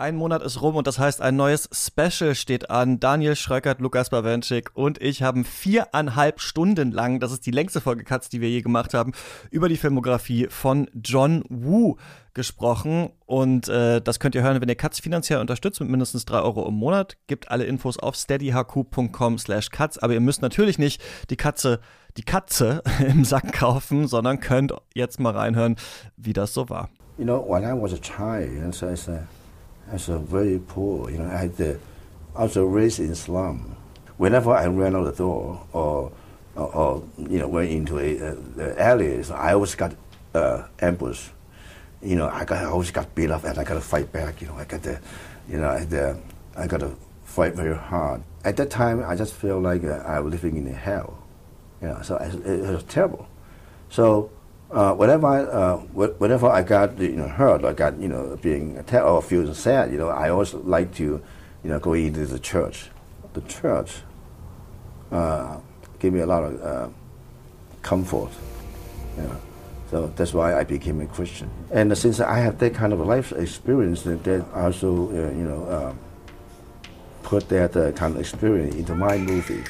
Ein Monat ist rum und das heißt, ein neues Special steht an. Daniel Schröckert, Lukas Bawenschik und ich haben viereinhalb Stunden lang, das ist die längste Folge Katz, die wir je gemacht haben, über die Filmografie von John Woo gesprochen. Und äh, das könnt ihr hören, wenn ihr Katz finanziell unterstützt mit mindestens drei Euro im Monat. Gibt alle Infos auf steadyhq.com slash Katz. Aber ihr müsst natürlich nicht die Katze, die Katze im Sack kaufen, sondern könnt jetzt mal reinhören, wie das so war. You know, when I was a child, so I said, was very poor. You know, I had the, I was raised in slum. Whenever I ran out the door or, or, or you know, went into a, uh, alleys, I always got uh, ambushed. You know, I, got, I always got beat up and I got to fight back. You know, I got to, you know, I, the, I got to fight very hard. At that time, I just felt like uh, I was living in hell. You know, so it, it was terrible. So uh, whenever I, uh, whenever I got you know hurt, I got you know being attacked or feeling sad, you know, I always like to, you know, go into the church. The church uh, gave me a lot of uh, comfort. You know. So that's why I became a Christian. And since I have that kind of life experience, that, also uh, you know uh, put that kind of experience into my movie.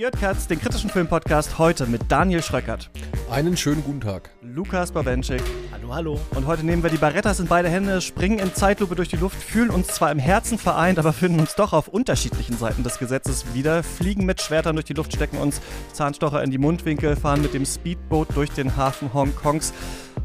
Ihr hört Katz, den kritischen Filmpodcast, heute mit Daniel Schröckert. Einen schönen guten Tag. Lukas Bawenschik. Hallo, hallo. Und heute nehmen wir die Barrettas in beide Hände, springen in Zeitlupe durch die Luft, fühlen uns zwar im Herzen vereint, aber finden uns doch auf unterschiedlichen Seiten des Gesetzes wieder, fliegen mit Schwertern durch die Luft, stecken uns Zahnstocher in die Mundwinkel, fahren mit dem Speedboot durch den Hafen Hongkongs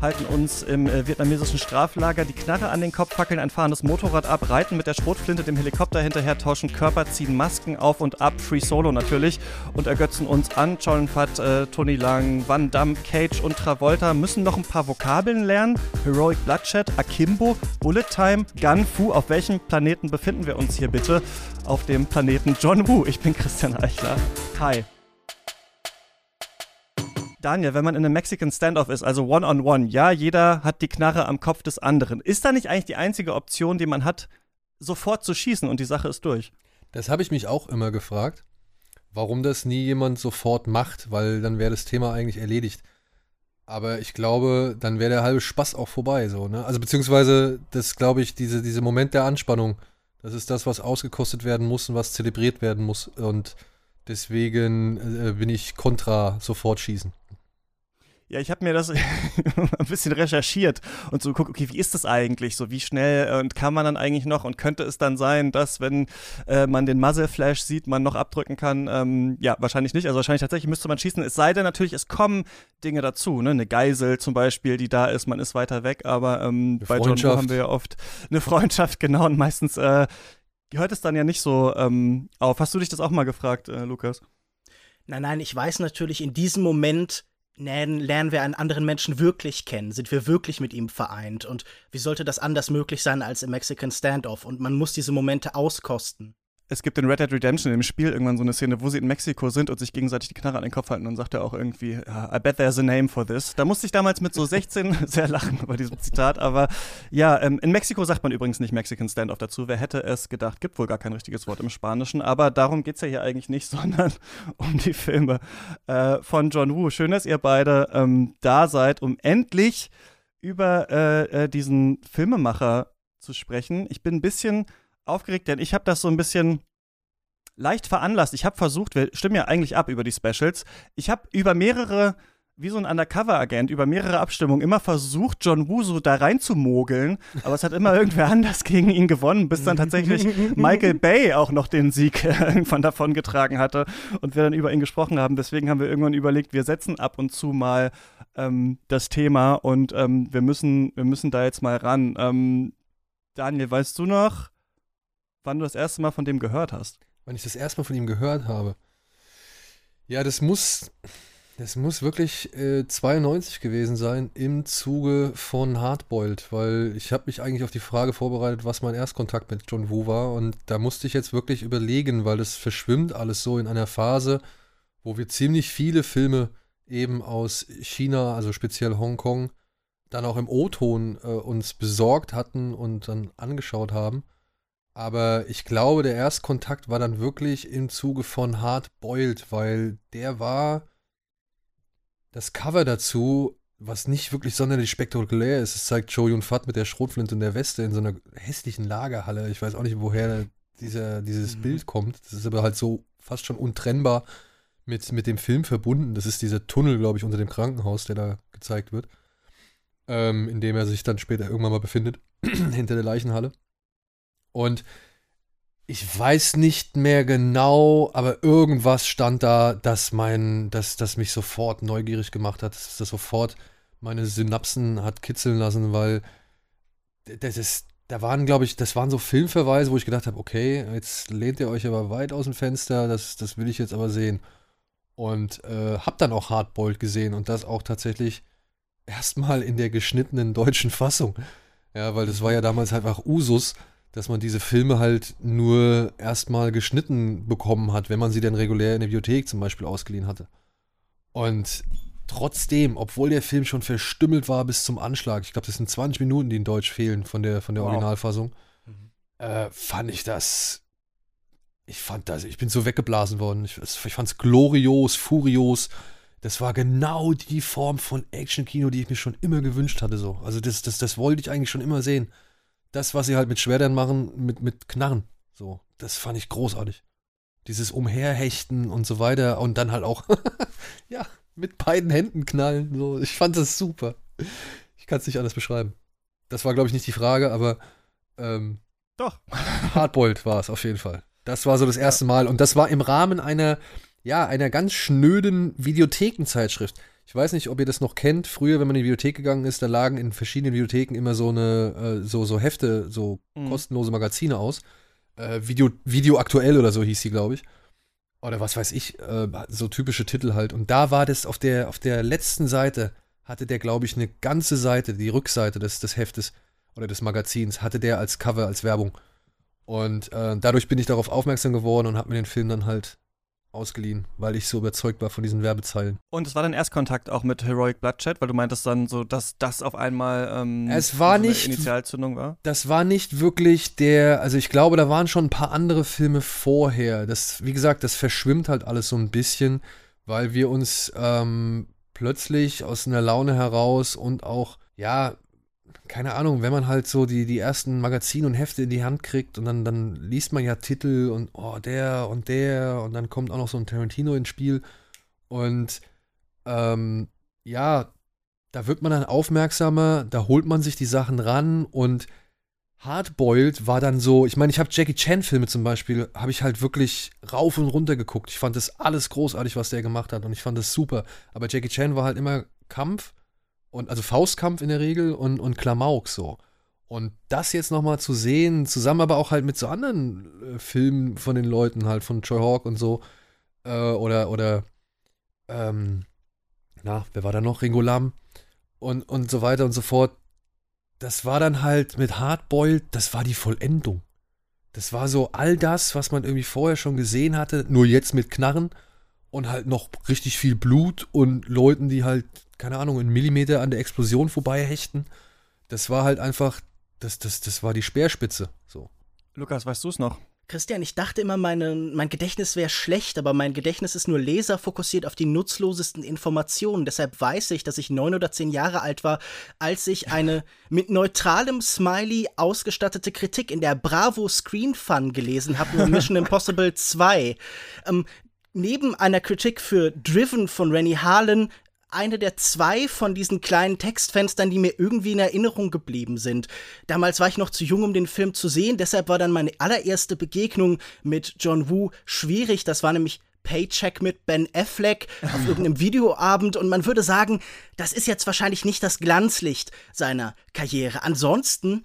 halten uns im äh, vietnamesischen Straflager die Knarre an den Kopf, fackeln ein fahrendes Motorrad ab, reiten mit der Schrotflinte dem Helikopter hinterher, tauschen Körper, ziehen Masken auf und ab, Free Solo natürlich, und ergötzen uns an. Cholen Fat, äh, Tony Lang, Van Damme, Cage und Travolta müssen noch ein paar Vokabeln lernen. Heroic Bloodshed, Akimbo, Bullet Time, Gun Fu. Auf welchem Planeten befinden wir uns hier bitte? Auf dem Planeten John Woo. Ich bin Christian Eichler. Hi. Daniel, wenn man in einem Mexican Standoff ist, also One-on-One, -on -one, ja, jeder hat die Knarre am Kopf des anderen. Ist da nicht eigentlich die einzige Option, die man hat, sofort zu schießen und die Sache ist durch? Das habe ich mich auch immer gefragt, warum das nie jemand sofort macht, weil dann wäre das Thema eigentlich erledigt. Aber ich glaube, dann wäre der halbe Spaß auch vorbei, so, ne? Also beziehungsweise, das glaube ich, diese, diese Moment der Anspannung, das ist das, was ausgekostet werden muss und was zelebriert werden muss. Und deswegen äh, bin ich kontra sofort schießen. Ja, ich habe mir das ein bisschen recherchiert und so geguckt, okay, wie ist das eigentlich? So, wie schnell äh, und kann man dann eigentlich noch und könnte es dann sein, dass, wenn äh, man den Muzzle Flash sieht, man noch abdrücken kann? Ähm, ja, wahrscheinlich nicht. Also wahrscheinlich tatsächlich müsste man schießen. Es sei denn natürlich, es kommen Dinge dazu, ne? Eine Geisel zum Beispiel, die da ist, man ist weiter weg, aber ähm, bei John Woo haben wir ja oft eine Freundschaft, genau, und meistens äh, hört es dann ja nicht so ähm, auf. Hast du dich das auch mal gefragt, äh, Lukas? Nein, nein, ich weiß natürlich in diesem Moment, lernen wir einen anderen Menschen wirklich kennen? Sind wir wirklich mit ihm vereint? Und wie sollte das anders möglich sein als im Mexican Standoff? Und man muss diese Momente auskosten es gibt in Red Dead Redemption im Spiel irgendwann so eine Szene, wo sie in Mexiko sind und sich gegenseitig die Knarre an den Kopf halten und sagt er auch irgendwie, I bet there's a name for this. Da musste ich damals mit so 16 sehr lachen bei diesem Zitat, aber ja, ähm, in Mexiko sagt man übrigens nicht Mexican Standoff dazu. Wer hätte es gedacht? Gibt wohl gar kein richtiges Wort im Spanischen, aber darum geht es ja hier eigentlich nicht, sondern um die Filme äh, von John Woo. Schön, dass ihr beide ähm, da seid, um endlich über äh, äh, diesen Filmemacher zu sprechen. Ich bin ein bisschen aufgeregt, denn ich habe das so ein bisschen leicht veranlasst. Ich habe versucht, wir stimmen ja eigentlich ab über die Specials. Ich habe über mehrere, wie so ein Undercover-Agent, über mehrere Abstimmungen immer versucht, John Woo so da reinzumogeln. Aber es hat immer irgendwer anders gegen ihn gewonnen, bis dann tatsächlich Michael Bay auch noch den Sieg irgendwann davon getragen hatte und wir dann über ihn gesprochen haben. Deswegen haben wir irgendwann überlegt, wir setzen ab und zu mal ähm, das Thema und ähm, wir, müssen, wir müssen da jetzt mal ran. Ähm, Daniel, weißt du noch, wann du das erste Mal von dem gehört hast. Wann ich das erste Mal von ihm gehört habe. Ja, das muss, das muss wirklich äh, 92 gewesen sein im Zuge von Hardboiled, weil ich habe mich eigentlich auf die Frage vorbereitet, was mein Erstkontakt mit John Woo war und da musste ich jetzt wirklich überlegen, weil das verschwimmt alles so in einer Phase, wo wir ziemlich viele Filme eben aus China, also speziell Hongkong, dann auch im O-Ton äh, uns besorgt hatten und dann angeschaut haben. Aber ich glaube, der Erstkontakt war dann wirklich im Zuge von Hard Boiled, weil der war, das Cover dazu was nicht wirklich sonderlich spektakulär ist. Es zeigt Joe Yun Fat mit der Schrotflinte und der Weste in so einer hässlichen Lagerhalle. Ich weiß auch nicht, woher dieser, dieses mhm. Bild kommt. Das ist aber halt so fast schon untrennbar mit, mit dem Film verbunden. Das ist dieser Tunnel, glaube ich, unter dem Krankenhaus, der da gezeigt wird. Ähm, in dem er sich dann später irgendwann mal befindet, hinter der Leichenhalle. Und ich weiß nicht mehr genau, aber irgendwas stand da, das mein, das, das mich sofort neugierig gemacht hat, das, das sofort meine Synapsen hat kitzeln lassen, weil das ist, da waren, glaube ich, das waren so Filmverweise, wo ich gedacht habe, okay, jetzt lehnt ihr euch aber weit aus dem Fenster, das, das will ich jetzt aber sehen. Und äh, hab dann auch Hardboiled gesehen und das auch tatsächlich erstmal in der geschnittenen deutschen Fassung. Ja, weil das war ja damals halt einfach Usus, dass man diese Filme halt nur erstmal geschnitten bekommen hat, wenn man sie dann regulär in der Bibliothek zum Beispiel ausgeliehen hatte. Und trotzdem, obwohl der Film schon verstümmelt war bis zum Anschlag, ich glaube, das sind 20 Minuten, die in Deutsch fehlen von der, von der wow. Originalfassung, mhm. äh, fand ich das. Ich fand das, ich bin so weggeblasen worden. Ich, ich fand es glorios, furios. Das war genau die Form von Action-Kino, die ich mir schon immer gewünscht hatte. So. Also das, das, das wollte ich eigentlich schon immer sehen das, was sie halt mit Schwertern machen, mit, mit Knarren. So, das fand ich großartig. Dieses Umherhechten und so weiter und dann halt auch, ja, mit beiden Händen knallen. So, ich fand das super. Ich kann es nicht anders beschreiben. Das war, glaube ich, nicht die Frage, aber ähm, doch. Hardboiled war es auf jeden Fall. Das war so das erste Mal und das war im Rahmen einer, ja, einer ganz schnöden Videothekenzeitschrift. Ich weiß nicht, ob ihr das noch kennt. Früher, wenn man in die Bibliothek gegangen ist, da lagen in verschiedenen Bibliotheken immer so eine, äh, so, so Hefte, so mhm. kostenlose Magazine aus. Äh, Video, Video aktuell oder so hieß sie, glaube ich. Oder was weiß ich, äh, so typische Titel halt. Und da war das auf der, auf der letzten Seite, hatte der, glaube ich, eine ganze Seite, die Rückseite des, des Heftes oder des Magazins, hatte der als Cover, als Werbung. Und äh, dadurch bin ich darauf aufmerksam geworden und habe mir den Film dann halt ausgeliehen, weil ich so überzeugt war von diesen Werbezeilen. Und es war dein Erstkontakt auch mit Heroic Bloodshed, weil du meintest dann so, dass das auf einmal ähm, es war so nicht, Initialzündung war? Das war nicht wirklich der, also ich glaube, da waren schon ein paar andere Filme vorher. Das, wie gesagt, das verschwimmt halt alles so ein bisschen, weil wir uns ähm, plötzlich aus einer Laune heraus und auch, ja, keine Ahnung, wenn man halt so die, die ersten Magazine und Hefte in die Hand kriegt und dann, dann liest man ja Titel und oh, der und der und dann kommt auch noch so ein Tarantino ins Spiel und ähm, ja, da wird man dann aufmerksamer, da holt man sich die Sachen ran und Hardboiled war dann so, ich meine, ich habe Jackie Chan Filme zum Beispiel, habe ich halt wirklich rauf und runter geguckt. Ich fand das alles großartig, was der gemacht hat und ich fand das super. Aber Jackie Chan war halt immer Kampf und also Faustkampf in der Regel und, und Klamauk so. Und das jetzt nochmal zu sehen, zusammen aber auch halt mit so anderen äh, Filmen von den Leuten, halt von Troy Hawk und so, äh, oder, oder, ähm, na, wer war da noch? Ringo Lam und, und so weiter und so fort. Das war dann halt mit Hardboiled, das war die Vollendung. Das war so all das, was man irgendwie vorher schon gesehen hatte, nur jetzt mit Knarren und halt noch richtig viel Blut und Leuten, die halt keine Ahnung, einen Millimeter an der Explosion vorbei hechten. Das war halt einfach, das, das, das war die Speerspitze. So. Lukas, weißt du es noch? Christian, ich dachte immer, meine, mein Gedächtnis wäre schlecht, aber mein Gedächtnis ist nur laserfokussiert auf die nutzlosesten Informationen. Deshalb weiß ich, dass ich neun oder zehn Jahre alt war, als ich eine mit neutralem Smiley ausgestattete Kritik in der Bravo Screen Fun gelesen habe über Mission Impossible 2. Ähm, neben einer Kritik für Driven von Rennie Harlan eine der zwei von diesen kleinen Textfenstern, die mir irgendwie in Erinnerung geblieben sind. Damals war ich noch zu jung, um den Film zu sehen, deshalb war dann meine allererste Begegnung mit John Woo schwierig. Das war nämlich Paycheck mit Ben Affleck auf irgendeinem Videoabend und man würde sagen, das ist jetzt wahrscheinlich nicht das Glanzlicht seiner Karriere. Ansonsten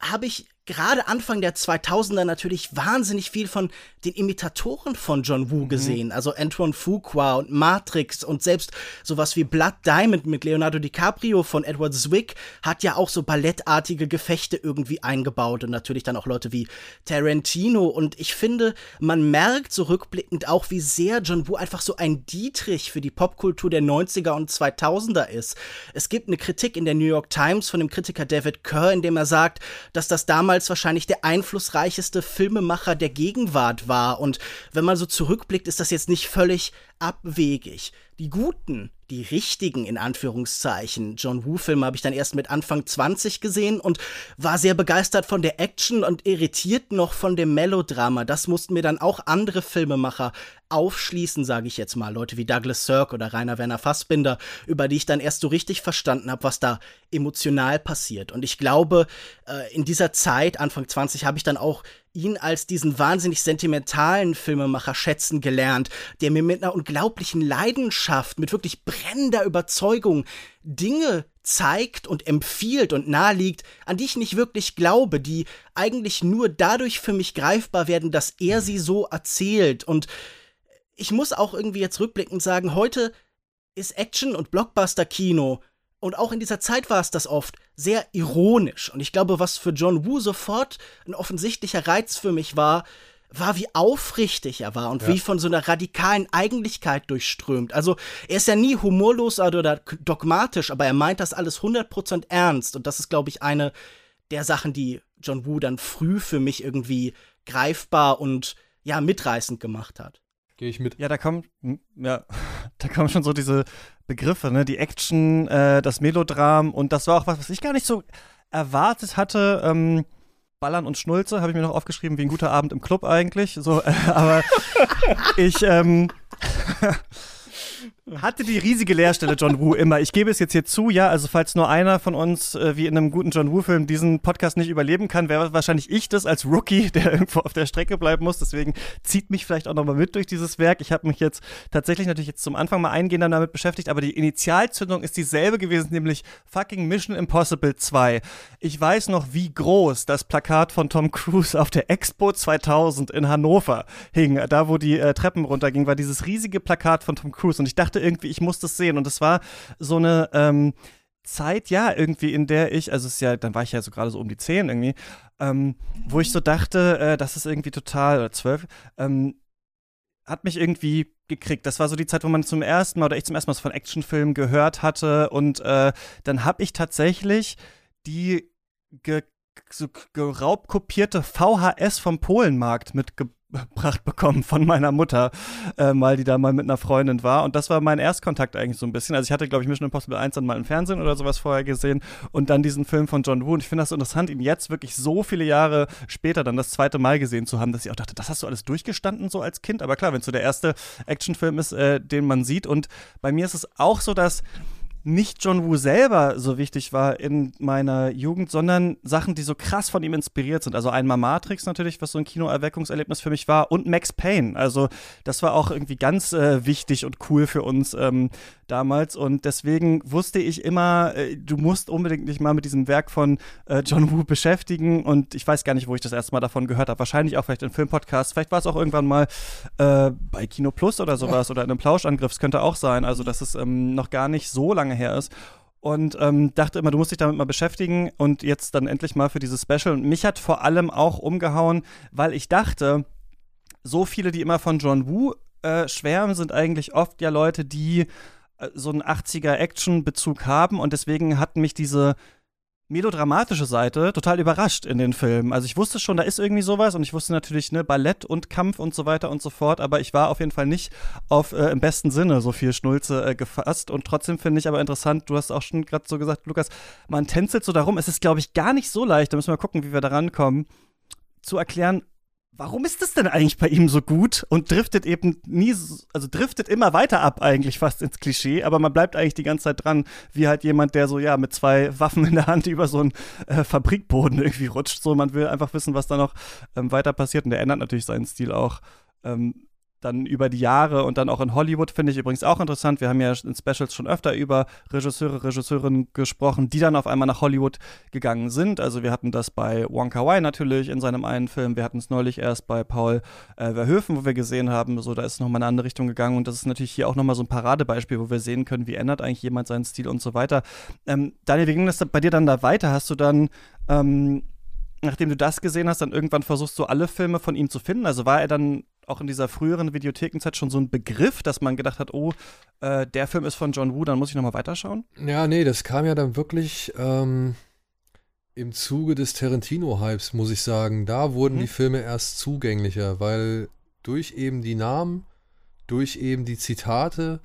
habe ich gerade Anfang der 2000er natürlich wahnsinnig viel von den Imitatoren von John Woo mhm. gesehen. Also Antoine Fuqua und Matrix und selbst sowas wie Blood Diamond mit Leonardo DiCaprio von Edward Zwick hat ja auch so ballettartige Gefechte irgendwie eingebaut und natürlich dann auch Leute wie Tarantino. Und ich finde, man merkt so rückblickend auch, wie sehr John Woo einfach so ein Dietrich für die Popkultur der 90er und 2000er ist. Es gibt eine Kritik in der New York Times von dem Kritiker David Kerr, in dem er sagt, dass das damals damals wahrscheinlich der einflussreichste Filmemacher der Gegenwart war. Und wenn man so zurückblickt, ist das jetzt nicht völlig abwegig. Die guten, die richtigen in Anführungszeichen John Woo-Filme habe ich dann erst mit Anfang 20 gesehen und war sehr begeistert von der Action und irritiert noch von dem Melodrama. Das mussten mir dann auch andere Filmemacher aufschließen, sage ich jetzt mal. Leute wie Douglas Sirk oder Rainer Werner Fassbinder, über die ich dann erst so richtig verstanden habe, was da emotional passiert. Und ich glaube, äh, in dieser Zeit, Anfang 20, habe ich dann auch ihn als diesen wahnsinnig sentimentalen Filmemacher schätzen gelernt, der mir mit einer unglaublichen Leidenschaft, mit wirklich brennender Überzeugung Dinge zeigt und empfiehlt und naheliegt, an die ich nicht wirklich glaube, die eigentlich nur dadurch für mich greifbar werden, dass er sie so erzählt. Und ich muss auch irgendwie jetzt rückblickend sagen, heute ist Action- und Blockbuster-Kino und auch in dieser Zeit war es das oft sehr ironisch. Und ich glaube, was für John Woo sofort ein offensichtlicher Reiz für mich war, war, wie aufrichtig er war und ja. wie von so einer radikalen Eigentlichkeit durchströmt. Also er ist ja nie humorlos oder dogmatisch, aber er meint das alles 100% ernst. Und das ist, glaube ich, eine der Sachen, die John Woo dann früh für mich irgendwie greifbar und ja, mitreißend gemacht hat. Gehe ich mit. Ja, da kommen, ja, da kommen schon so diese Begriffe, ne? Die Action, äh, das Melodram und das war auch was, was ich gar nicht so erwartet hatte. Ähm, Ballern und Schnulze habe ich mir noch aufgeschrieben, wie ein guter Abend im Club eigentlich. So, äh, aber ich, ähm, hatte die riesige Leerstelle John Woo immer. Ich gebe es jetzt hier zu, ja, also falls nur einer von uns, äh, wie in einem guten John Woo-Film, diesen Podcast nicht überleben kann, wäre wahrscheinlich ich das als Rookie, der irgendwo auf der Strecke bleiben muss. Deswegen zieht mich vielleicht auch nochmal mit durch dieses Werk. Ich habe mich jetzt tatsächlich natürlich jetzt zum Anfang mal eingehender damit beschäftigt, aber die Initialzündung ist dieselbe gewesen, nämlich fucking Mission Impossible 2. Ich weiß noch, wie groß das Plakat von Tom Cruise auf der Expo 2000 in Hannover hing. Da, wo die äh, Treppen runtergingen, war dieses riesige Plakat von Tom Cruise und ich dachte irgendwie, ich muss das sehen. Und es war so eine ähm, Zeit, ja, irgendwie, in der ich, also es ist ja, dann war ich ja so gerade so um die zehn irgendwie, ähm, wo ich so dachte, äh, das ist irgendwie total, oder zwölf, ähm, hat mich irgendwie gekriegt. Das war so die Zeit, wo man zum ersten Mal oder ich zum ersten Mal von Actionfilmen gehört hatte. Und äh, dann habe ich tatsächlich die ge so geraubkopierte VHS vom Polenmarkt mitgebracht gebracht bekommen von meiner Mutter, äh, mal die da mal mit einer Freundin war. Und das war mein Erstkontakt eigentlich so ein bisschen. Also ich hatte, glaube ich, Mission Impossible 1 dann mal im Fernsehen oder sowas vorher gesehen und dann diesen Film von John Woo. Und ich finde das so interessant, ihn jetzt wirklich so viele Jahre später dann das zweite Mal gesehen zu haben, dass ich auch dachte, das hast du alles durchgestanden so als Kind. Aber klar, wenn es so der erste Actionfilm ist, äh, den man sieht. Und bei mir ist es auch so, dass nicht John Woo selber so wichtig war in meiner Jugend, sondern Sachen, die so krass von ihm inspiriert sind. Also einmal Matrix natürlich, was so ein Kinoerweckungserlebnis für mich war, und Max Payne. Also das war auch irgendwie ganz äh, wichtig und cool für uns ähm, damals. Und deswegen wusste ich immer, äh, du musst unbedingt dich mal mit diesem Werk von äh, John Woo beschäftigen. Und ich weiß gar nicht, wo ich das erste Mal davon gehört habe. Wahrscheinlich auch vielleicht in Filmpodcasts. Vielleicht war es auch irgendwann mal äh, bei Kino Plus oder sowas oder in einem Plauschangriff. Es könnte auch sein. Also das ist ähm, noch gar nicht so lange her ist und ähm, dachte immer, du musst dich damit mal beschäftigen und jetzt dann endlich mal für dieses Special. Und mich hat vor allem auch umgehauen, weil ich dachte, so viele, die immer von John Woo äh, schwärmen, sind eigentlich oft ja Leute, die äh, so einen 80er Action-Bezug haben und deswegen hat mich diese melodramatische Seite total überrascht in den Filmen. Also ich wusste schon, da ist irgendwie sowas und ich wusste natürlich, ne, Ballett und Kampf und so weiter und so fort, aber ich war auf jeden Fall nicht auf äh, im besten Sinne so viel Schnulze äh, gefasst und trotzdem finde ich aber interessant, du hast auch schon gerade so gesagt, Lukas, man tänzelt so darum, es ist glaube ich gar nicht so leicht, da müssen wir gucken, wie wir da rankommen, zu erklären, warum ist das denn eigentlich bei ihm so gut und driftet eben nie, also driftet immer weiter ab eigentlich fast ins Klischee, aber man bleibt eigentlich die ganze Zeit dran, wie halt jemand, der so ja mit zwei Waffen in der Hand über so einen äh, Fabrikboden irgendwie rutscht. So, man will einfach wissen, was da noch ähm, weiter passiert und der ändert natürlich seinen Stil auch. Ähm, dann über die Jahre und dann auch in Hollywood finde ich übrigens auch interessant. Wir haben ja in Specials schon öfter über Regisseure, Regisseurinnen gesprochen, die dann auf einmal nach Hollywood gegangen sind. Also wir hatten das bei Wonka Wai natürlich in seinem einen Film. Wir hatten es neulich erst bei Paul äh, Verhoeven, wo wir gesehen haben, so da ist nochmal eine andere Richtung gegangen und das ist natürlich hier auch nochmal so ein Paradebeispiel, wo wir sehen können, wie ändert eigentlich jemand seinen Stil und so weiter. Ähm, Daniel, wie ging das bei dir dann da weiter? Hast du dann ähm, nachdem du das gesehen hast, dann irgendwann versuchst, so alle Filme von ihm zu finden? Also war er dann auch in dieser früheren Videothekenzeit schon so ein Begriff, dass man gedacht hat, oh, äh, der Film ist von John Woo, dann muss ich nochmal weiterschauen? Ja, nee, das kam ja dann wirklich ähm, im Zuge des Tarantino-Hypes, muss ich sagen. Da wurden mhm. die Filme erst zugänglicher, weil durch eben die Namen, durch eben die Zitate,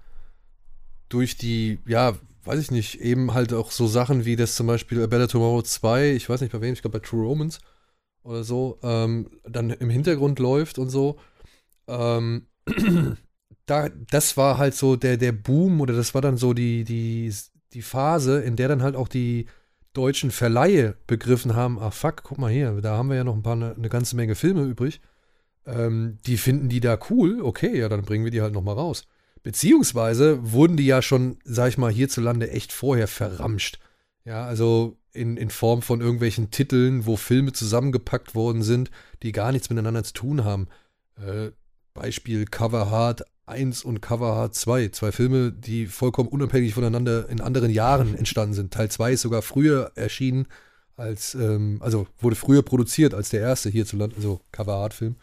durch die, ja, weiß ich nicht, eben halt auch so Sachen wie das zum Beispiel A Better Tomorrow 2, ich weiß nicht bei wem, ich glaube bei True Romans oder so, ähm, dann im Hintergrund läuft und so. Ähm, da, das war halt so der, der Boom oder das war dann so die, die, die Phase, in der dann halt auch die deutschen Verleihe begriffen haben, ach fuck, guck mal hier, da haben wir ja noch ein paar, eine, eine ganze Menge Filme übrig. Ähm, die finden die da cool, okay, ja, dann bringen wir die halt nochmal raus. Beziehungsweise wurden die ja schon, sag ich mal, hierzulande echt vorher verramscht. Ja, also in, in Form von irgendwelchen Titeln, wo Filme zusammengepackt worden sind, die gar nichts miteinander zu tun haben. Äh, Beispiel Cover Hard 1 und Cover Hard 2. Zwei Filme, die vollkommen unabhängig voneinander in anderen Jahren entstanden sind. Teil 2 ist sogar früher erschienen als, ähm, also wurde früher produziert als der erste hierzulande, also Cover Hard Film.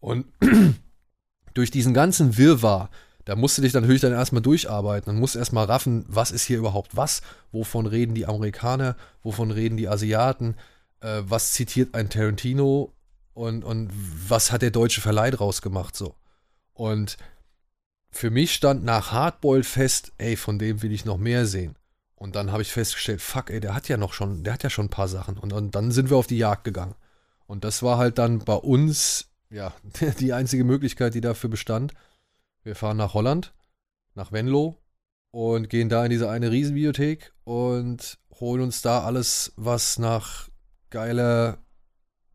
Und durch diesen ganzen Wirrwarr, da musst du dich dann natürlich dann erstmal durcharbeiten und musst erstmal raffen, was ist hier überhaupt was, wovon reden die Amerikaner, wovon reden die Asiaten, äh, was zitiert ein Tarantino und, und was hat der deutsche Verleih draus gemacht so. Und für mich stand nach Hardboiled fest, ey, von dem will ich noch mehr sehen. Und dann habe ich festgestellt, fuck, ey, der hat ja noch schon, der hat ja schon ein paar Sachen. Und, und dann sind wir auf die Jagd gegangen. Und das war halt dann bei uns ja, die einzige Möglichkeit, die dafür bestand. Wir fahren nach Holland, nach Venlo und gehen da in diese eine Riesenbibliothek und holen uns da alles, was nach geiler,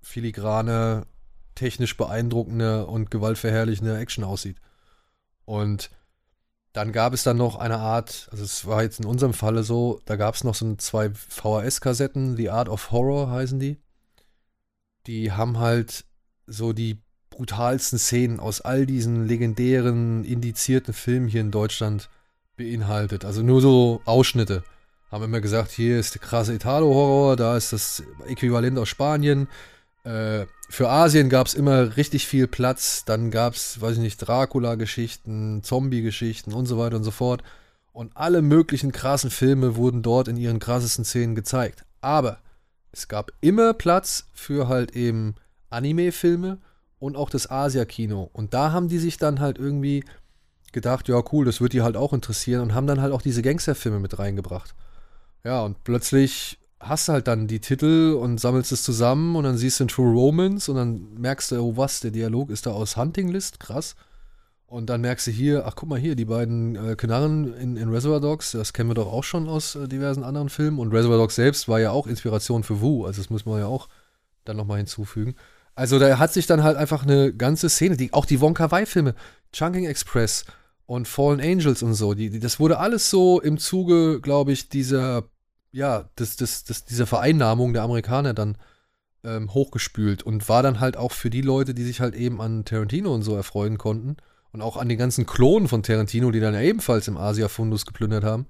filigrane, technisch beeindruckende und gewaltverherrlichende Action aussieht. Und dann gab es dann noch eine Art, also es war jetzt in unserem Falle so, da gab es noch so zwei VHS-Kassetten, The Art of Horror heißen die. Die haben halt so die brutalsten Szenen aus all diesen legendären, indizierten Filmen hier in Deutschland beinhaltet. Also nur so Ausschnitte. Haben immer gesagt, hier ist der krasse Italo-Horror, da ist das Äquivalent aus Spanien. Äh, für Asien gab es immer richtig viel Platz. Dann gab es, weiß ich nicht, Dracula-Geschichten, Zombie-Geschichten und so weiter und so fort. Und alle möglichen krassen Filme wurden dort in ihren krassesten Szenen gezeigt. Aber es gab immer Platz für halt eben Anime-Filme und auch das Asia-Kino. Und da haben die sich dann halt irgendwie gedacht, ja cool, das wird die halt auch interessieren und haben dann halt auch diese Gangsterfilme mit reingebracht. Ja, und plötzlich hast halt dann die Titel und sammelst es zusammen und dann siehst du in True Romance und dann merkst du, oh was, der Dialog ist da aus Hunting List, krass. Und dann merkst du hier, ach guck mal hier, die beiden äh, Knarren in, in Reservoir Dogs, das kennen wir doch auch schon aus äh, diversen anderen Filmen. Und Reservoir Dogs selbst war ja auch Inspiration für Wu, also das muss man ja auch dann nochmal hinzufügen. Also da hat sich dann halt einfach eine ganze Szene, die, auch die Wonka Wai-Filme, Chunking Express und Fallen Angels und so, die, die, das wurde alles so im Zuge, glaube ich, dieser, ja, das, das, das, dieser Vereinnahmung der Amerikaner dann ähm, hochgespült und war dann halt auch für die Leute, die sich halt eben an Tarantino und so erfreuen konnten und auch an den ganzen Klonen von Tarantino, die dann ja ebenfalls im Asia-Fundus geplündert haben,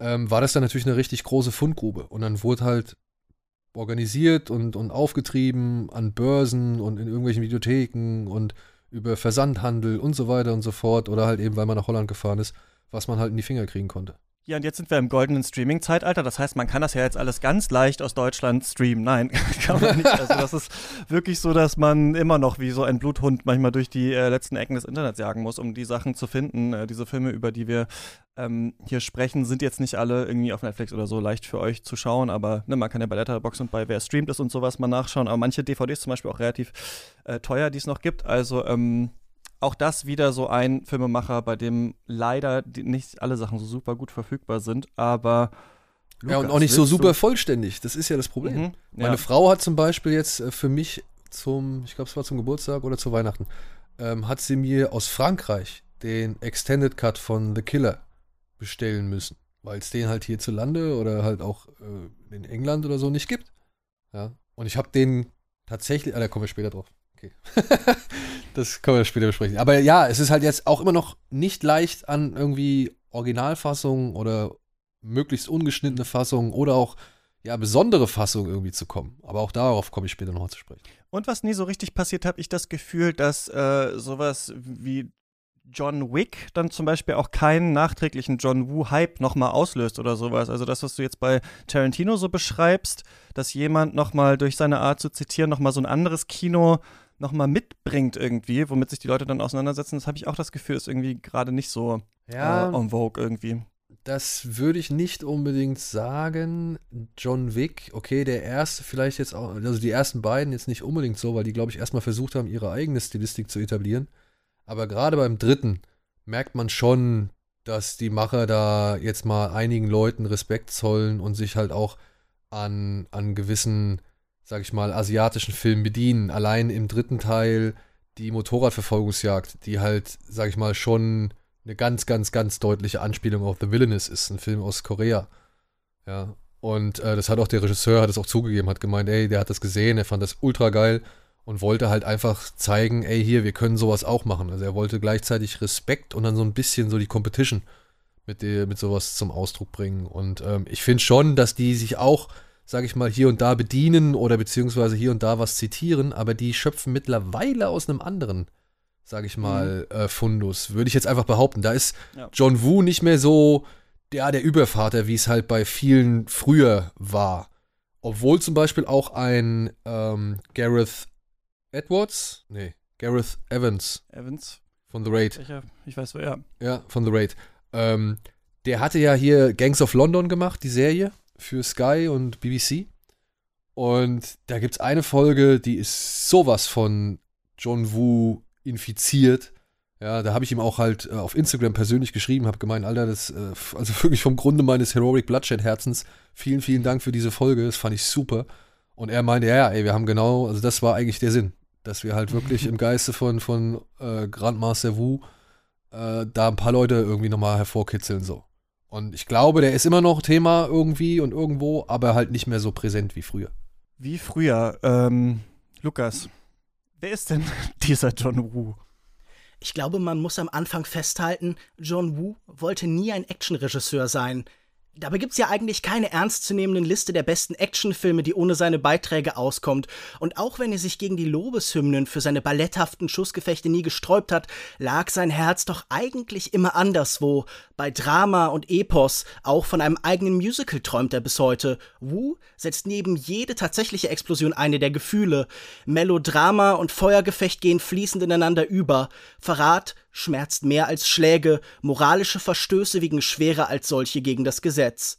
ähm, war das dann natürlich eine richtig große Fundgrube. Und dann wurde halt organisiert und, und aufgetrieben an Börsen und in irgendwelchen Videotheken und über Versandhandel und so weiter und so fort oder halt eben, weil man nach Holland gefahren ist, was man halt in die Finger kriegen konnte. Ja, und jetzt sind wir im goldenen Streaming-Zeitalter. Das heißt, man kann das ja jetzt alles ganz leicht aus Deutschland streamen. Nein, kann man nicht. Also das ist wirklich so, dass man immer noch wie so ein Bluthund manchmal durch die äh, letzten Ecken des Internets jagen muss, um die Sachen zu finden. Äh, diese Filme, über die wir ähm, hier sprechen, sind jetzt nicht alle irgendwie auf Netflix oder so leicht für euch zu schauen, aber ne, man kann ja bei Letterboxd und bei Wer streamt ist und sowas mal nachschauen. Aber manche DVDs zum Beispiel auch relativ äh, teuer, die es noch gibt. Also ähm, auch das wieder so ein Filmemacher, bei dem leider nicht alle Sachen so super gut verfügbar sind, aber Lukas, ja, und auch nicht so super vollständig. Das ist ja das Problem. Mhm, ja. Meine Frau hat zum Beispiel jetzt äh, für mich zum, ich glaube, es war zum Geburtstag oder zu Weihnachten, ähm, hat sie mir aus Frankreich den Extended Cut von The Killer bestellen müssen, weil es den halt hierzulande oder halt auch äh, in England oder so nicht gibt. Ja, und ich habe den tatsächlich, ah, da kommen wir später drauf. Okay. Das können wir später besprechen. Aber ja, es ist halt jetzt auch immer noch nicht leicht an irgendwie Originalfassungen oder möglichst ungeschnittene Fassungen oder auch ja, besondere Fassungen irgendwie zu kommen. Aber auch darauf komme ich später noch zu sprechen. Und was nie so richtig passiert, habe ich das Gefühl, dass äh, sowas wie John Wick dann zum Beispiel auch keinen nachträglichen John Woo-Hype nochmal auslöst oder sowas. Also das, was du jetzt bei Tarantino so beschreibst, dass jemand nochmal durch seine Art zu zitieren nochmal so ein anderes Kino nochmal mitbringt irgendwie, womit sich die Leute dann auseinandersetzen, das habe ich auch das Gefühl, ist irgendwie gerade nicht so Ja. äh, en vogue irgendwie. Das würde ich nicht unbedingt sagen. John Wick, okay, der erste vielleicht jetzt auch, also die ersten beiden jetzt nicht unbedingt so, weil die, glaube ich, erstmal versucht haben, ihre eigene Stilistik zu etablieren. Aber gerade beim dritten merkt man schon, dass die Macher da jetzt mal einigen Leuten Respekt zollen und sich halt auch an, an gewissen, sag ich mal, asiatischen Filmen bedienen. Allein im dritten Teil die Motorradverfolgungsjagd, die halt, sag ich mal, schon eine ganz, ganz, ganz deutliche Anspielung auf The Villainous ist, ein Film aus Korea. Ja. Und äh, das hat auch der Regisseur, hat es auch zugegeben, hat gemeint, ey, der hat das gesehen, er fand das ultra geil und wollte halt einfach zeigen, ey, hier, wir können sowas auch machen. Also er wollte gleichzeitig Respekt und dann so ein bisschen so die Competition mit, der, mit sowas zum Ausdruck bringen. Und ähm, ich finde schon, dass die sich auch, sag ich mal, hier und da bedienen oder beziehungsweise hier und da was zitieren, aber die schöpfen mittlerweile aus einem anderen, sag ich mal, äh, Fundus. Würde ich jetzt einfach behaupten. Da ist Ja. John Woo nicht mehr so ja, der Übervater, wie es halt bei vielen früher war. Obwohl zum Beispiel auch ein ähm, Gareth Edwards, nee, Gareth Evans Evans, von The Raid? Ich weiß, wer. ja, von The Raid. Ähm, der hatte ja hier Gangs of London gemacht, die Serie für Sky und BBC. Und da gibt es eine Folge, die ist sowas von John Woo infiziert. Ja, da habe ich ihm auch halt äh, auf Instagram persönlich geschrieben, habe gemeint, Alter, das, äh, also wirklich vom Grunde meines Heroic Bloodshed Herzens, vielen, vielen Dank für diese Folge, das fand ich super. Und er meinte, ja, ja, ey, wir haben genau, also das war eigentlich der Sinn, dass wir halt wirklich im Geiste von, von äh, Grandmaster Wu äh, da ein paar Leute irgendwie nochmal hervorkitzeln so. Und ich glaube, der ist immer noch Thema irgendwie und irgendwo, aber halt nicht mehr so präsent wie früher. Wie früher. Ähm, Lukas, wer ist denn dieser John Woo? Ich glaube, man muss am Anfang festhalten, John Woo wollte nie ein Actionregisseur sein. Dabei gibt's ja eigentlich keine ernstzunehmenden Liste der besten Actionfilme, die ohne seine Beiträge auskommt. Und auch wenn er sich gegen die Lobeshymnen für seine balletthaften Schussgefechte nie gesträubt hat, lag sein Herz doch eigentlich immer anderswo. Bei Drama und Epos, auch von einem eigenen Musical träumt er bis heute. Wu setzt neben jede tatsächliche Explosion eine der Gefühle. Melodrama und Feuergefecht gehen fließend ineinander über. Verrat schmerzt mehr als Schläge, moralische Verstöße wiegen schwerer als solche gegen das Gesetz.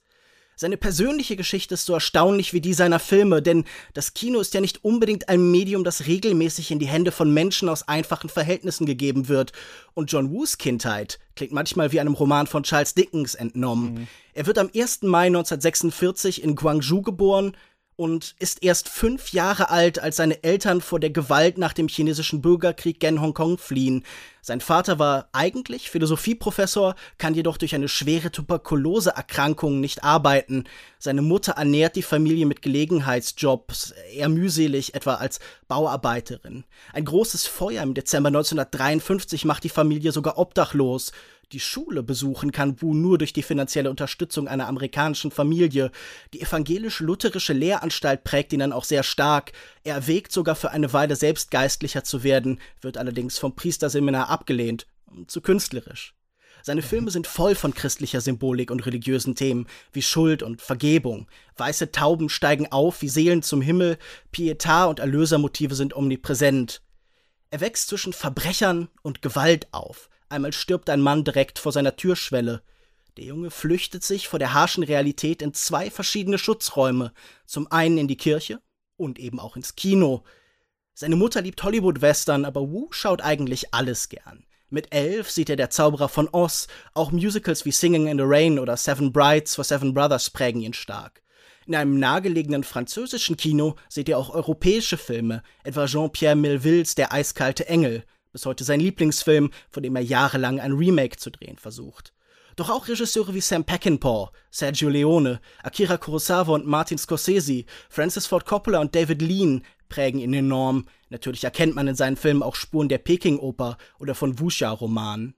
Seine persönliche Geschichte ist so erstaunlich wie die seiner Filme, denn das Kino ist ja nicht unbedingt ein Medium, das regelmäßig in die Hände von Menschen aus einfachen Verhältnissen gegeben wird. Und John Woos Kindheit klingt manchmal wie einem Roman von Charles Dickens entnommen. Er wird am 1. Mai 1946 in Guangzhou geboren und ist erst fünf Jahre alt, als seine Eltern vor der Gewalt nach dem chinesischen Bürgerkrieg gen Hongkong fliehen. Sein Vater war eigentlich Philosophieprofessor, kann jedoch durch eine schwere Tuberkuloseerkrankung nicht arbeiten. Seine Mutter ernährt die Familie mit Gelegenheitsjobs, eher mühselig, etwa als Bauarbeiterin. Ein großes Feuer im Dezember 1953 macht die Familie sogar obdachlos. Die Schule besuchen kann Wu nur durch die finanzielle Unterstützung einer amerikanischen Familie. Die evangelisch-lutherische Lehranstalt prägt ihn dann auch sehr stark. Er erwägt sogar für eine Weile selbst Geistlicher zu werden, wird allerdings vom Priesterseminar abgelehnt. Zu künstlerisch. Seine Filme sind voll von christlicher Symbolik und religiösen Themen wie Schuld und Vergebung. Weiße Tauben steigen auf wie Seelen zum Himmel, Pietà und Erlösermotive sind omnipräsent. Er wächst zwischen Verbrechern und Gewalt auf. Einmal stirbt ein Mann direkt vor seiner Türschwelle. Der Junge flüchtet sich vor der harschen Realität in zwei verschiedene Schutzräume. Zum einen in die Kirche und eben auch ins Kino. Seine Mutter liebt Hollywood-Western, aber Wu schaut eigentlich alles gern. Mit elf sieht er der Zauberer von Oz, auch Musicals wie Singing in the Rain oder Seven Brides for Seven Brothers prägen ihn stark. In einem nahegelegenen französischen Kino seht ihr auch europäische Filme, etwa Jean-Pierre Melvilles Der eiskalte Engel, bis heute sein Lieblingsfilm, von dem er jahrelang ein Remake zu drehen versucht. Doch auch Regisseure wie Sam Peckinpah, Sergio Leone, Akira Kurosawa und Martin Scorsese, Francis Ford Coppola und David Lean prägen ihn enorm. Natürlich erkennt man in seinen Filmen auch Spuren der Peking-Oper oder von Wuxia-Romanen.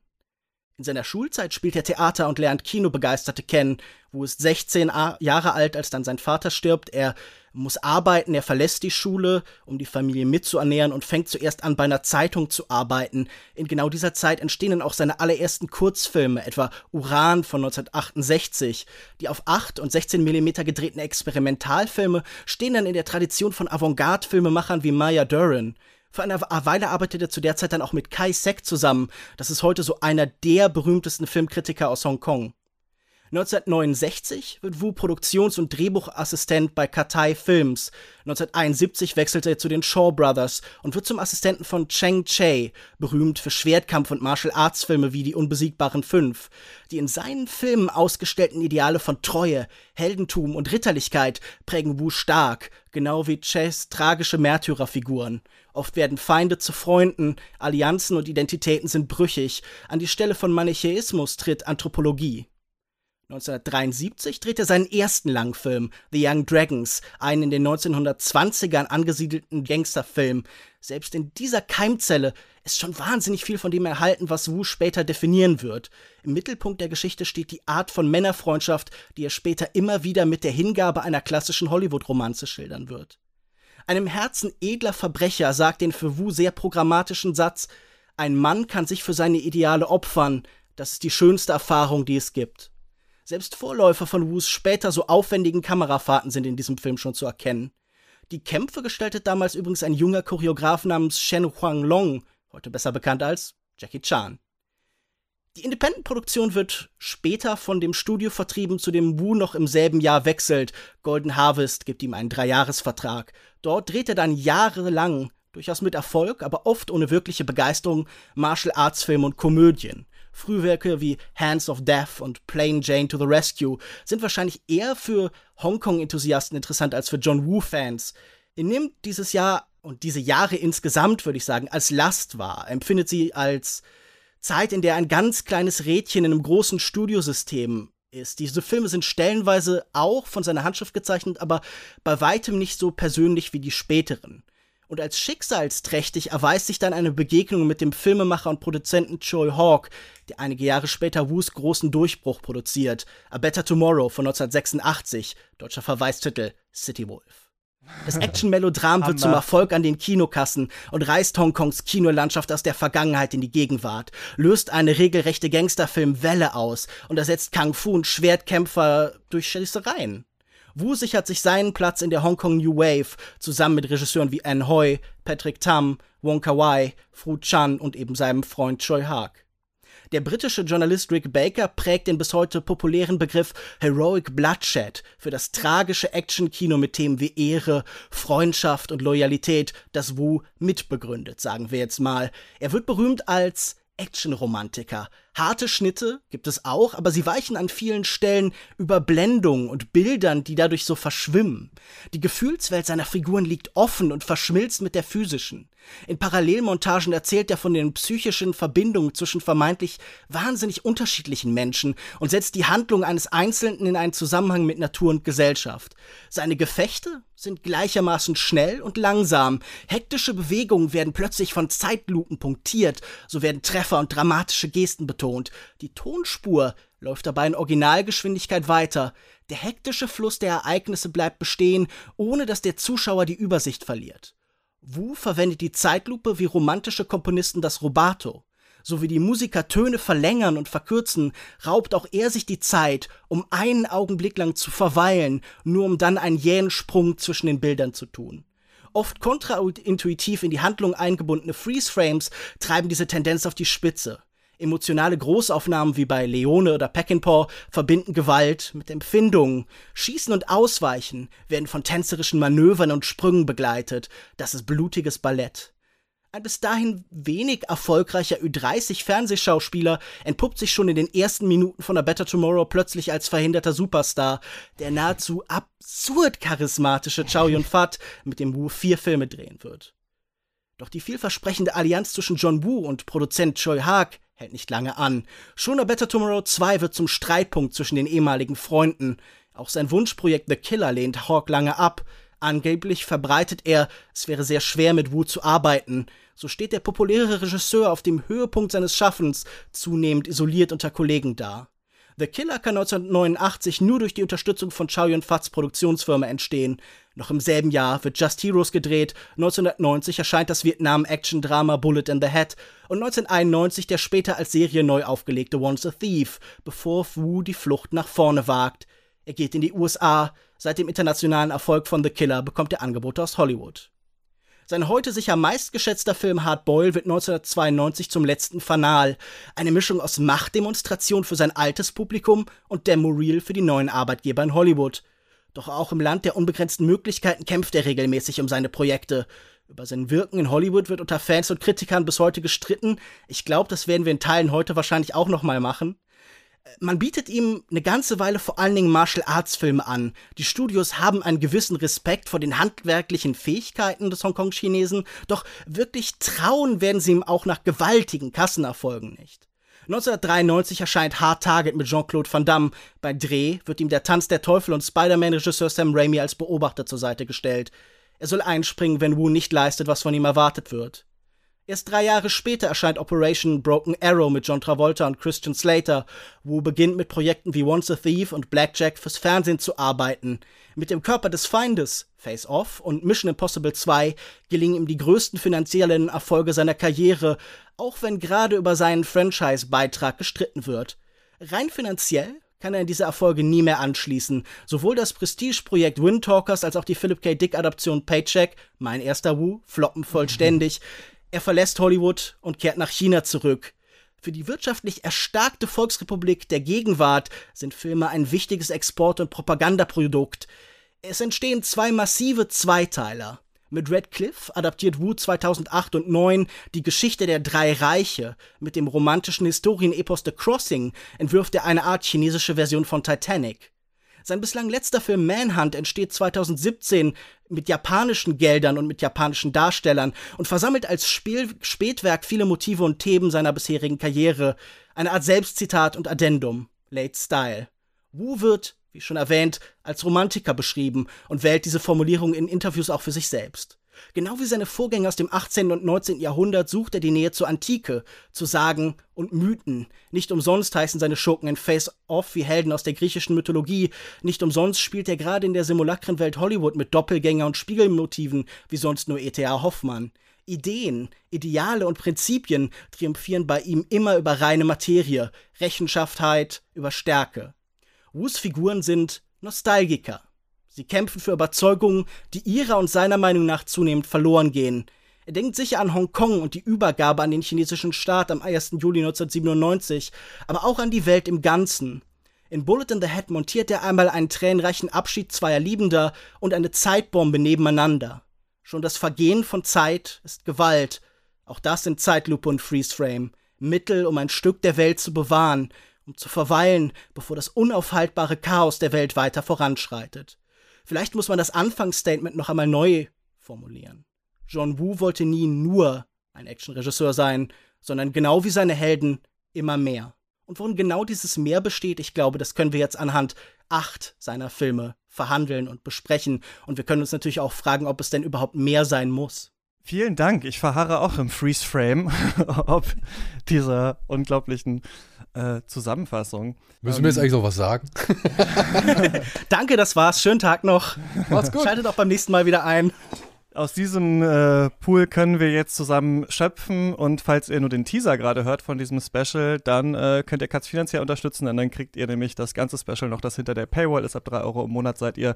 In seiner Schulzeit spielt er Theater und lernt Kinobegeisterte kennen. Wu ist 16 A- Jahre alt, als dann sein Vater stirbt. Er muss arbeiten, er verlässt die Schule, um die Familie mitzuernähren und fängt zuerst an, bei einer Zeitung zu arbeiten. In genau dieser Zeit entstehen dann auch seine allerersten Kurzfilme, etwa Uran von 1968. Die auf 8 und 16 mm gedrehten Experimentalfilme stehen dann in der Tradition von Avantgarde-Filmemachern wie Maya Deren. Für eine Weile arbeitete er zu der Zeit dann auch mit Kai Sek zusammen. Das ist heute so einer der berühmtesten Filmkritiker aus Hongkong. 1969 wird Wu Produktions- und Drehbuchassistent bei Katai Films. 1971 wechselt er zu den Shaw Brothers und wird zum Assistenten von Cheng Cheh, berühmt für Schwertkampf- und Martial-Arts-Filme wie Die Unbesiegbaren Fünf. Die in seinen Filmen ausgestellten Ideale von Treue, Heldentum und Ritterlichkeit prägen Wu stark, genau wie Chehs tragische Märtyrerfiguren. Oft werden Feinde zu Freunden, Allianzen und Identitäten sind brüchig. An die Stelle von Manichäismus tritt Anthropologie. 1973 dreht er seinen ersten Langfilm, The Young Dragons, einen in den 1920ern angesiedelten Gangsterfilm. Selbst in dieser Keimzelle ist schon wahnsinnig viel von dem erhalten, was Wu später definieren wird. Im Mittelpunkt der Geschichte steht die Art von Männerfreundschaft, die er später immer wieder mit der Hingabe einer klassischen Hollywood-Romanze schildern wird. Einem Herzen edler Verbrecher sagt den für Wu sehr programmatischen Satz: Ein Mann kann sich für seine Ideale opfern. Das ist die schönste Erfahrung, die es gibt. Selbst Vorläufer von Wus später so aufwendigen Kamerafahrten sind in diesem Film schon zu erkennen. Die Kämpfe gestaltet damals übrigens ein junger Choreograf namens Shen Huanglong, heute besser bekannt als Jackie Chan. Die Independent-Produktion wird später von dem Studio vertrieben, zu dem Wu noch im selben Jahr wechselt. Golden Harvest gibt ihm einen Dreijahresvertrag. Dort dreht er dann jahrelang, durchaus mit Erfolg, aber oft ohne wirkliche Begeisterung, Martial-Arts-Filme und Komödien. Frühwerke wie Hands of Death und Plain Jane to the Rescue sind wahrscheinlich eher für Hongkong-Enthusiasten interessant als für John Woo-Fans. Er nimmt dieses Jahr und diese Jahre insgesamt, würde ich sagen, als Last wahr, empfindet sie als Zeit, in der ein ganz kleines Rädchen in einem großen Studiosystem ist. Diese Filme sind stellenweise auch von seiner Handschrift gezeichnet, aber bei weitem nicht so persönlich wie die späteren. Und als schicksalsträchtig erweist sich dann eine Begegnung mit dem Filmemacher und Produzenten Choi Hawk, der einige Jahre später Woos großen Durchbruch produziert. A Better Tomorrow von 1986, deutscher Verweistitel City Wolf. Das Action-Melodram wird zum Erfolg an den Kinokassen und reißt Hongkongs Kinolandschaft aus der Vergangenheit in die Gegenwart, löst eine regelrechte Gangsterfilm-Welle aus und ersetzt Kung Fu und Schwertkämpfer durch Schießereien. Wu sichert sich seinen Platz in der Hongkong New Wave zusammen mit Regisseuren wie Anne Hoi, Patrick Tam, Wong Kar Wai, Fu Chan und eben seinem Freund Choi Haak. Der britische Journalist Rick Baker prägt den bis heute populären Begriff Heroic Bloodshed für das tragische Actionkino mit Themen wie Ehre, Freundschaft und Loyalität, das Wu mitbegründet, sagen wir jetzt mal. Er wird berühmt als Actionromantiker. Harte Schnitte gibt es auch, aber sie weichen an vielen Stellen über Blendungen und Bildern, die dadurch so verschwimmen. Die Gefühlswelt seiner Figuren liegt offen und verschmilzt mit der physischen. In Parallelmontagen erzählt er von den psychischen Verbindungen zwischen vermeintlich wahnsinnig unterschiedlichen Menschen und setzt die Handlung eines Einzelnen in einen Zusammenhang mit Natur und Gesellschaft. Seine Gefechte sind gleichermaßen schnell und langsam. Hektische Bewegungen werden plötzlich von Zeitlupen punktiert, so werden Treffer und dramatische Gesten betont. Die Tonspur läuft dabei in Originalgeschwindigkeit weiter. Der hektische Fluss der Ereignisse bleibt bestehen, ohne dass der Zuschauer die Übersicht verliert. Wu verwendet die Zeitlupe wie romantische Komponisten das Rubato. So wie die Musiker Töne verlängern und verkürzen, raubt auch er sich die Zeit, um einen Augenblick lang zu verweilen, nur um dann einen jähen Sprung zwischen den Bildern zu tun. Oft kontraintuitiv in die Handlung eingebundene Freeze-Frames treiben diese Tendenz auf die Spitze. Emotionale Großaufnahmen wie bei Leone oder Peckinpah verbinden Gewalt mit Empfindungen. Schießen und Ausweichen werden von tänzerischen Manövern und Sprüngen begleitet. Das ist blutiges Ballett. Ein bis dahin wenig erfolgreicher Ü30-Fernsehschauspieler entpuppt sich schon in den ersten Minuten von A Better Tomorrow plötzlich als verhinderter Superstar. Der nahezu absurd charismatische Chow Yun-Fat, mit dem Wu vier Filme drehen wird. Doch die vielversprechende Allianz zwischen John Woo und Produzent Choi Haak hält nicht lange an. Schon A Better Tomorrow 2 wird zum Streitpunkt zwischen den ehemaligen Freunden. Auch sein Wunschprojekt The Killer lehnt Hawk lange ab. Angeblich verbreitet er, es wäre sehr schwer mit Wu zu arbeiten. So steht der populäre Regisseur auf dem Höhepunkt seines Schaffens zunehmend isoliert unter Kollegen da. The Killer kann 1989 nur durch die Unterstützung von Chow Yun-Fats Produktionsfirma entstehen. Noch im selben Jahr wird Just Heroes gedreht, 1990 erscheint das Vietnam-Action-Drama Bullet in the Head und 1991 der später als Serie neu aufgelegte Once a Thief, bevor Wu die Flucht nach vorne wagt. Er geht in die USA. Seit dem internationalen Erfolg von The Killer bekommt er Angebote aus Hollywood. Sein heute sicher meistgeschätzter Film Hard Boil wird 1992 zum letzten Fanal. Eine Mischung aus Machtdemonstration für sein altes Publikum und Demo-Reel für die neuen Arbeitgeber in Hollywood. Doch auch im Land der unbegrenzten Möglichkeiten kämpft er regelmäßig um seine Projekte. Über sein Wirken in Hollywood wird unter Fans und Kritikern bis heute gestritten. Ich glaube, das werden wir in Teilen heute wahrscheinlich auch nochmal machen man bietet ihm eine ganze Weile vor allen Dingen Martial Arts Filme an. Die Studios haben einen gewissen Respekt vor den handwerklichen Fähigkeiten des Hongkong-Chinesen, doch wirklich trauen werden sie ihm auch nach gewaltigen Kassenerfolgen nicht. 1993 erscheint Hard Target mit Jean-Claude Van Damme. Bei Dreh wird ihm der Tanz der Teufel und Spider-Man-Regisseur Sam Raimi als Beobachter zur Seite gestellt. Er soll einspringen, wenn Wu nicht leistet, was von ihm erwartet wird. Erst drei Jahre später erscheint Operation Broken Arrow mit John Travolta und Christian Slater, wo beginnt mit Projekten wie Once a Thief und Blackjack fürs Fernsehen zu arbeiten. Mit dem Körper des Feindes, Face Off und Mission Impossible 2 gelingen ihm die größten finanziellen Erfolge seiner Karriere, auch wenn gerade über seinen Franchise-Beitrag gestritten wird. Rein finanziell kann er in diese Erfolge nie mehr anschließen. Sowohl das Prestige-Projekt Windtalkers als auch die Philip K. Dick-Adaption Paycheck, mein erster Wu, floppen vollständig. Er verlässt Hollywood und kehrt nach China zurück. Für die wirtschaftlich erstarkte Volksrepublik der Gegenwart sind Filme ein wichtiges Export- und Propagandaprodukt. Es entstehen zwei massive Zweiteiler. Mit Red Cliff adaptiert Wu 2008 und 2009 die Geschichte der drei Reiche. Mit dem romantischen Historienepos The Crossing entwirft er eine Art chinesische Version von Titanic. Sein bislang letzter Film Manhunt entsteht 2017 mit japanischen Geldern und mit japanischen Darstellern und versammelt als Spiel Spätwerk viele Motive und Themen seiner bisherigen Karriere. Eine Art Selbstzitat und Addendum. Late Style. Wu wird, wie schon erwähnt, als Romantiker beschrieben und wählt diese Formulierung in Interviews auch für sich selbst. Genau wie seine Vorgänger aus dem 18. und 19. Jahrhundert sucht er die Nähe zur Antike, zu Sagen und Mythen. Nicht umsonst heißen seine Schurken in Face-Off wie Helden aus der griechischen Mythologie. Nicht umsonst spielt er gerade in der Simulakrenwelt Hollywood mit Doppelgänger und Spiegelmotiven wie sonst nur E.T.A. Hoffmann. Ideen, Ideale und Prinzipien triumphieren bei ihm immer über reine Materie, Rechenschaftheit über Stärke. Wus Figuren sind Nostalgiker, Sie kämpfen für Überzeugungen, die ihrer und seiner Meinung nach zunehmend verloren gehen. Er denkt sicher an Hongkong und die Übergabe an den chinesischen Staat am 1. Juli 1997, aber auch an die Welt im Ganzen. In Bullet in the Head montiert er einmal einen tränenreichen Abschied zweier Liebender und eine Zeitbombe nebeneinander. Schon das Vergehen von Zeit ist Gewalt. Auch das sind Zeitlupe und Freeze-Frame. Mittel, um ein Stück der Welt zu bewahren, um zu verweilen, bevor das unaufhaltbare Chaos der Welt weiter voranschreitet. Vielleicht muss man das Anfangsstatement noch einmal neu formulieren. John Woo wollte nie nur ein Actionregisseur sein, sondern genau wie seine Helden immer mehr. Und worin genau dieses Mehr besteht, ich glaube, das können wir jetzt anhand acht seiner Filme verhandeln und besprechen. Und wir können uns natürlich auch fragen, ob es denn überhaupt mehr sein muss. Vielen Dank. Ich verharre auch im Freeze Frame, ob dieser unglaublichen äh, Zusammenfassung. Müssen wir jetzt ähm, eigentlich noch was sagen? Danke, das war's. Schönen Tag noch. Macht's gut. Schaltet auch beim nächsten Mal wieder ein. Aus diesem äh, Pool können wir jetzt zusammen schöpfen und falls ihr nur den Teaser gerade hört von diesem Special, dann äh, könnt ihr Katz finanziell unterstützen und dann kriegt ihr nämlich das ganze Special noch, das hinter der Paywall ist. Ab drei Euro im Monat seid ihr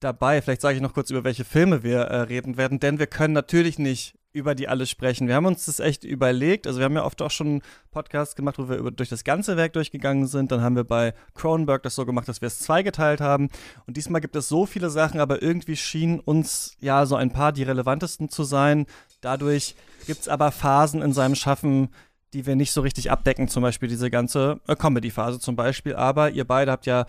dabei. Vielleicht sage ich noch kurz, über welche Filme wir äh, reden werden, denn wir können natürlich nicht über die alle sprechen. Wir haben uns das echt überlegt. Also wir haben ja oft auch schon Podcasts gemacht, wo wir über, durch das ganze Werk durchgegangen sind. Dann haben wir bei Cronenberg das so gemacht, dass wir es zweigeteilt haben. Und diesmal gibt es so viele Sachen, aber irgendwie schienen uns ja so ein paar die relevantesten zu sein. Dadurch gibt es aber Phasen in seinem Schaffen, die wir nicht so richtig abdecken. Zum Beispiel diese ganze äh, Comedy-Phase zum Beispiel. Aber ihr beide habt ja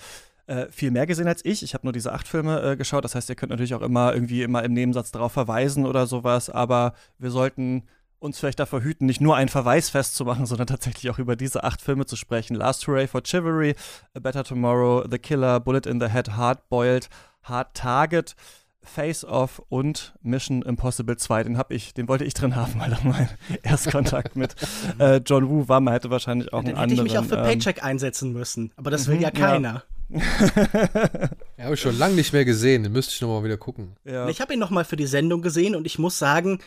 äh, viel mehr gesehen als ich. Ich habe nur diese acht Filme äh, geschaut. Das heißt, ihr könnt natürlich auch immer irgendwie immer im Nebensatz darauf verweisen oder sowas. Aber wir sollten uns vielleicht davor hüten, nicht nur einen Verweis festzumachen, sondern tatsächlich auch über diese acht Filme zu sprechen. Last Hooray for Chivalry, A Better Tomorrow, The Killer, Bullet in the Head, Hard Boiled, Hard Target. Face Off und Mission Impossible 2. Den habe ich, den wollte ich drin haben, weil da mein Erstkontakt mit äh, John Woo war. Man hätte wahrscheinlich auch ja, einen anderen. Hätte ich mich auch für ähm, Paycheck ähm, einsetzen müssen, aber das will mhm, ja keiner. Ja. ja, habe ich schon lange nicht mehr gesehen. Den müsste ich nochmal wieder gucken. Ja. Ich habe ihn nochmal für die Sendung gesehen und ich muss sagen,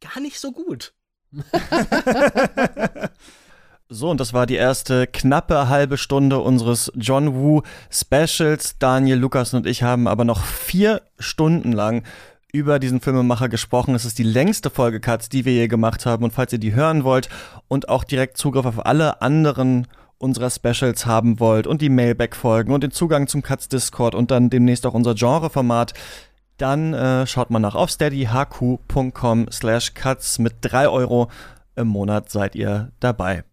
gar nicht so gut. So, und das war die erste knappe halbe Stunde unseres John Woo Specials. Daniel, Lukas und ich haben aber noch vier Stunden lang über diesen Filmemacher gesprochen. Es ist die längste Folge Cuts, die wir je gemacht haben. Und falls ihr die hören wollt und auch direkt Zugriff auf alle anderen unserer Specials haben wollt und die Mailback-Folgen und den Zugang zum Cuts Discord und dann demnächst auch unser Genre-Format, dann äh, schaut mal nach auf steadyhq.com slash cuts mit drei Euro im Monat seid ihr dabei.